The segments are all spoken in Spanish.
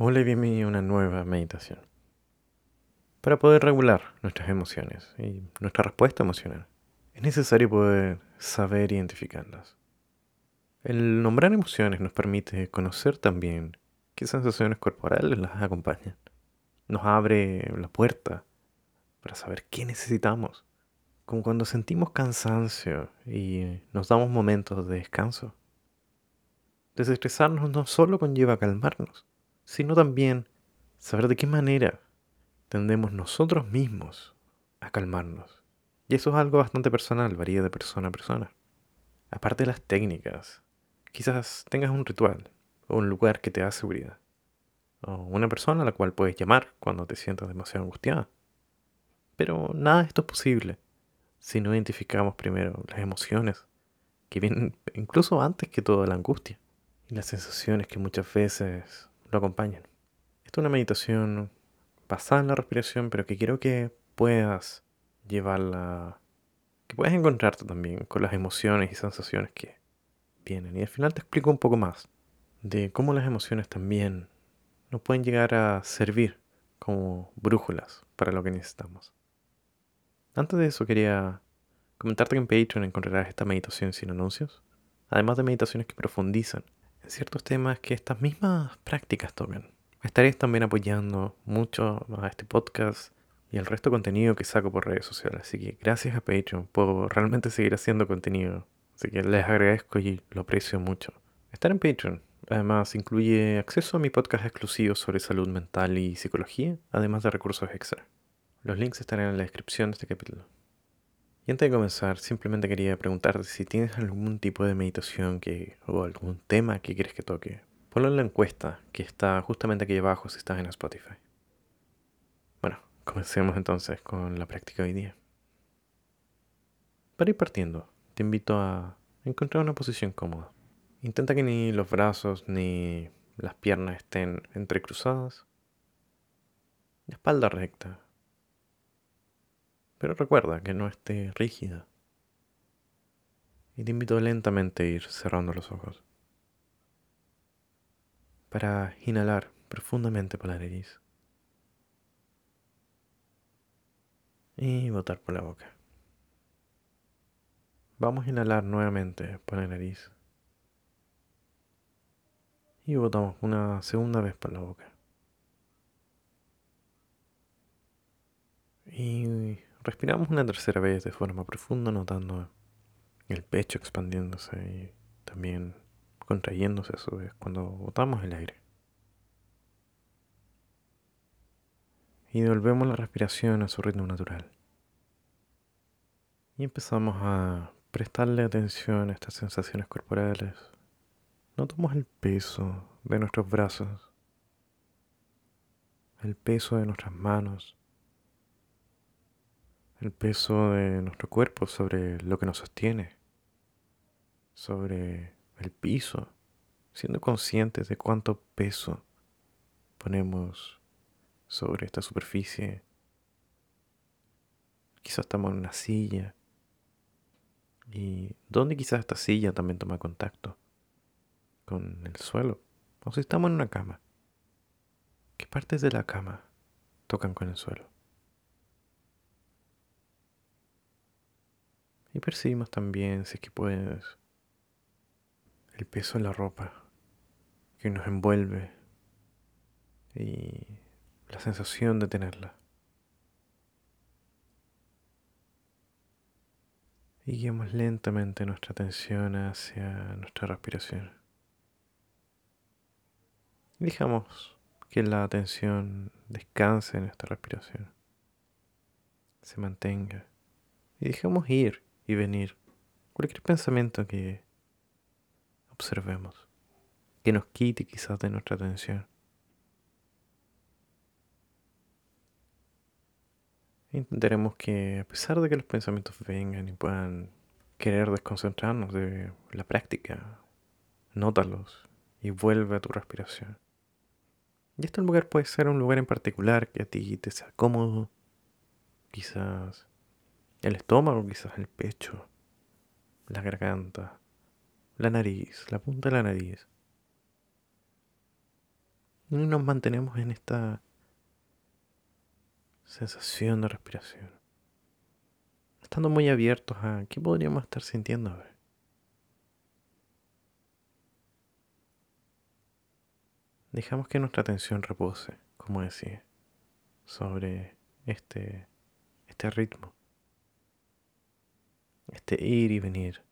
Hola y bienvenido a una nueva meditación. Para poder regular nuestras emociones y nuestra respuesta emocional, es necesario poder saber identificarlas. El nombrar emociones nos permite conocer también qué sensaciones corporales las acompañan. Nos abre la puerta para saber qué necesitamos, como cuando sentimos cansancio y nos damos momentos de descanso. Desestresarnos no solo conlleva calmarnos, sino también saber de qué manera tendemos nosotros mismos a calmarnos. Y eso es algo bastante personal, varía de persona a persona. Aparte de las técnicas, quizás tengas un ritual o un lugar que te da seguridad. O una persona a la cual puedes llamar cuando te sientas demasiado angustiada. Pero nada de esto es posible si no identificamos primero las emociones que vienen incluso antes que toda la angustia y las sensaciones que muchas veces lo acompañan. Esta es una meditación basada en la respiración, pero que quiero que puedas llevarla, que puedas encontrarte también con las emociones y sensaciones que vienen. Y al final te explico un poco más de cómo las emociones también nos pueden llegar a servir como brújulas para lo que necesitamos. Antes de eso quería comentarte que en Patreon encontrarás esta meditación sin anuncios, además de meditaciones que profundizan ciertos temas que estas mismas prácticas tocan. Estaréis también apoyando mucho a este podcast y al resto de contenido que saco por redes sociales. Así que gracias a Patreon puedo realmente seguir haciendo contenido. Así que les agradezco y lo aprecio mucho. Estar en Patreon además incluye acceso a mi podcast exclusivo sobre salud mental y psicología, además de recursos extra. Los links estarán en la descripción de este capítulo. Y antes de comenzar, simplemente quería preguntarte si tienes algún tipo de meditación que, o algún tema que quieres que toque. Ponlo en la encuesta que está justamente aquí abajo si estás en Spotify. Bueno, comencemos entonces con la práctica de hoy día. Para ir partiendo, te invito a encontrar una posición cómoda. Intenta que ni los brazos ni las piernas estén entrecruzadas. La espalda recta, pero recuerda que no esté rígida. Y te invito lentamente a ir cerrando los ojos. Para inhalar profundamente por la nariz. Y botar por la boca. Vamos a inhalar nuevamente por la nariz. Y botamos una segunda vez por la boca. Respiramos una tercera vez de forma profunda, notando el pecho expandiéndose y también contrayéndose a su vez cuando botamos el aire. Y devolvemos la respiración a su ritmo natural. Y empezamos a prestarle atención a estas sensaciones corporales. Notamos el peso de nuestros brazos, el peso de nuestras manos, el peso de nuestro cuerpo sobre lo que nos sostiene, sobre el piso, siendo conscientes de cuánto peso ponemos sobre esta superficie. Quizás estamos en una silla y dónde quizás esta silla también toma contacto con el suelo. O si estamos en una cama, ¿qué partes de la cama tocan con el suelo? Y percibimos también, si es que puedes, el peso de la ropa que nos envuelve y la sensación de tenerla. Y guiamos lentamente nuestra atención hacia nuestra respiración. Dejamos que la atención descanse en esta respiración, se mantenga y dejemos ir y venir cualquier pensamiento que observemos, que nos quite quizás de nuestra atención. Intentaremos que a pesar de que los pensamientos vengan y puedan querer desconcentrarnos de la práctica, nótalos y vuelve a tu respiración. Y este lugar puede ser un lugar en particular que a ti te sea cómodo, quizás el estómago, quizás el pecho, la garganta, la nariz, la punta de la nariz. Y nos mantenemos en esta sensación de respiración. Estando muy abiertos a qué podríamos estar sintiendo ahora. Dejamos que nuestra atención repose, como decía, sobre este, este ritmo, este ir y venir,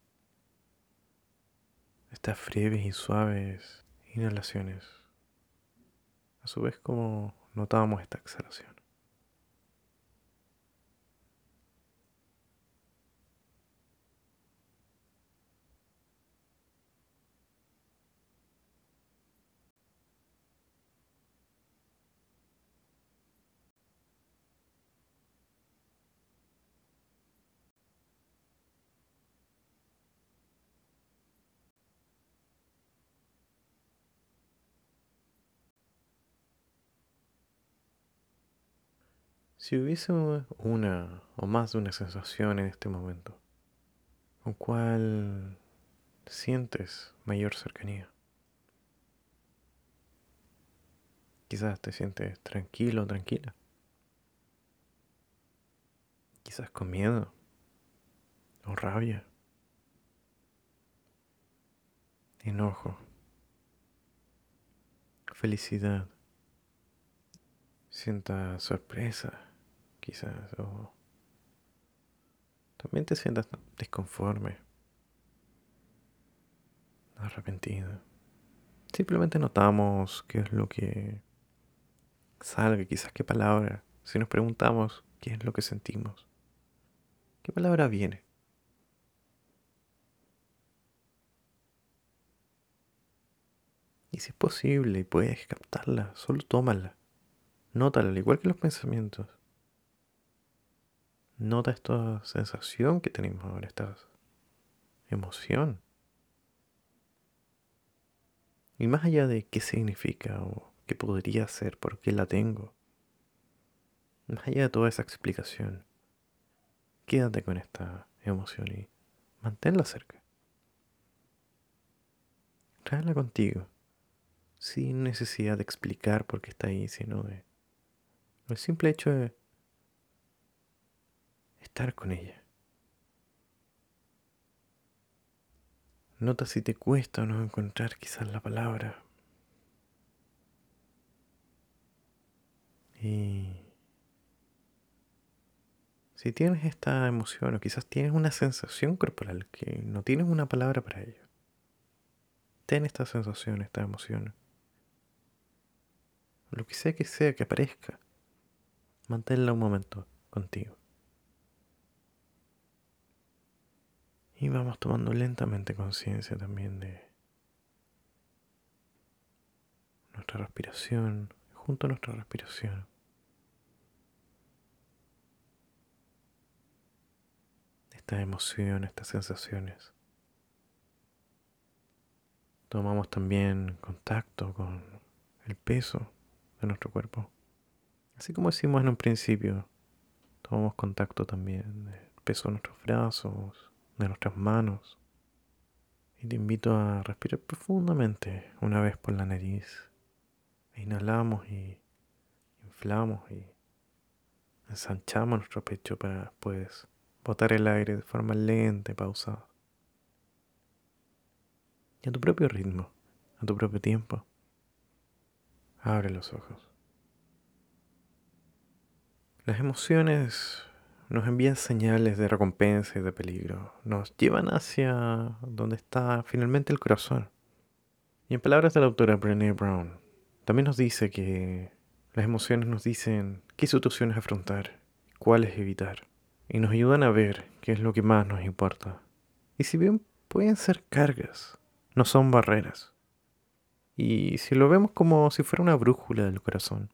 estas breves y suaves inhalaciones, a su vez como notamos esta exhalación. Si hubiese una o más de una sensación en este momento, ¿con cuál sientes mayor cercanía? Quizás te sientes tranquilo o tranquila. Quizás con miedo o rabia, enojo, felicidad. Sienta sorpresa, quizás, o también te sientas disconforme, arrepentido. Simplemente notamos qué es lo que salga, quizás qué palabra. Si nos preguntamos qué es lo que sentimos, qué palabra viene. Y si es posible y puedes captarla, solo tómala. Nótala, al igual que los pensamientos. Nota esta sensación que tenemos ahora, esta emoción. Y más allá de qué significa o qué podría ser, por qué la tengo, más allá de toda esa explicación, quédate con esta emoción y manténla cerca. Tráela contigo, sin necesidad de explicar por qué está ahí, sino de el simple hecho de estar con ella. Nota si te cuesta o no encontrar quizás la palabra. Y si tienes esta emoción o quizás tienes una sensación corporal que no tienes una palabra para ello, ten esta sensación, esta emoción. Lo que sea que sea que aparezca, manténla un momento contigo. Y vamos tomando lentamente conciencia también de nuestra respiración, junto a nuestra respiración. Estas emociones, estas sensaciones. Tomamos también contacto con el peso de nuestro cuerpo. Así como decimos en un principio, tomamos contacto también del peso de nuestros brazos, de nuestras manos. Y te invito a respirar profundamente una vez por la nariz. inhalamos y inflamos y ensanchamos nuestro pecho para después botar el aire de forma lenta y pausada. Y a tu propio ritmo, a tu propio tiempo, abre los ojos. Las emociones nos envían señales de recompensa y de peligro. Nos llevan hacia donde está finalmente el corazón. Y en palabras de la autora Brené Brown, también nos dice que las emociones nos dicen qué situaciones afrontar, cuáles evitar, y nos ayudan a ver qué es lo que más nos importa. Y si bien pueden ser cargas, no son barreras. Y si lo vemos como si fuera una brújula del corazón,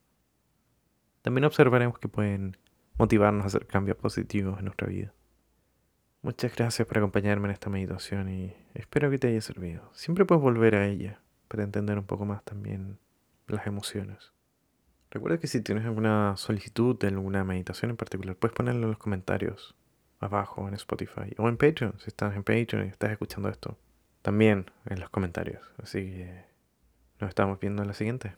también observaremos que pueden motivarnos a hacer cambios positivos en nuestra vida. Muchas gracias por acompañarme en esta meditación y espero que te haya servido. Siempre puedes volver a ella para entender un poco más también las emociones. Recuerda que si tienes alguna solicitud de alguna meditación en particular, puedes ponerlo en los comentarios abajo en Spotify o en Patreon, si estás en Patreon y estás escuchando esto. También en los comentarios. Así que nos estamos viendo en la siguiente.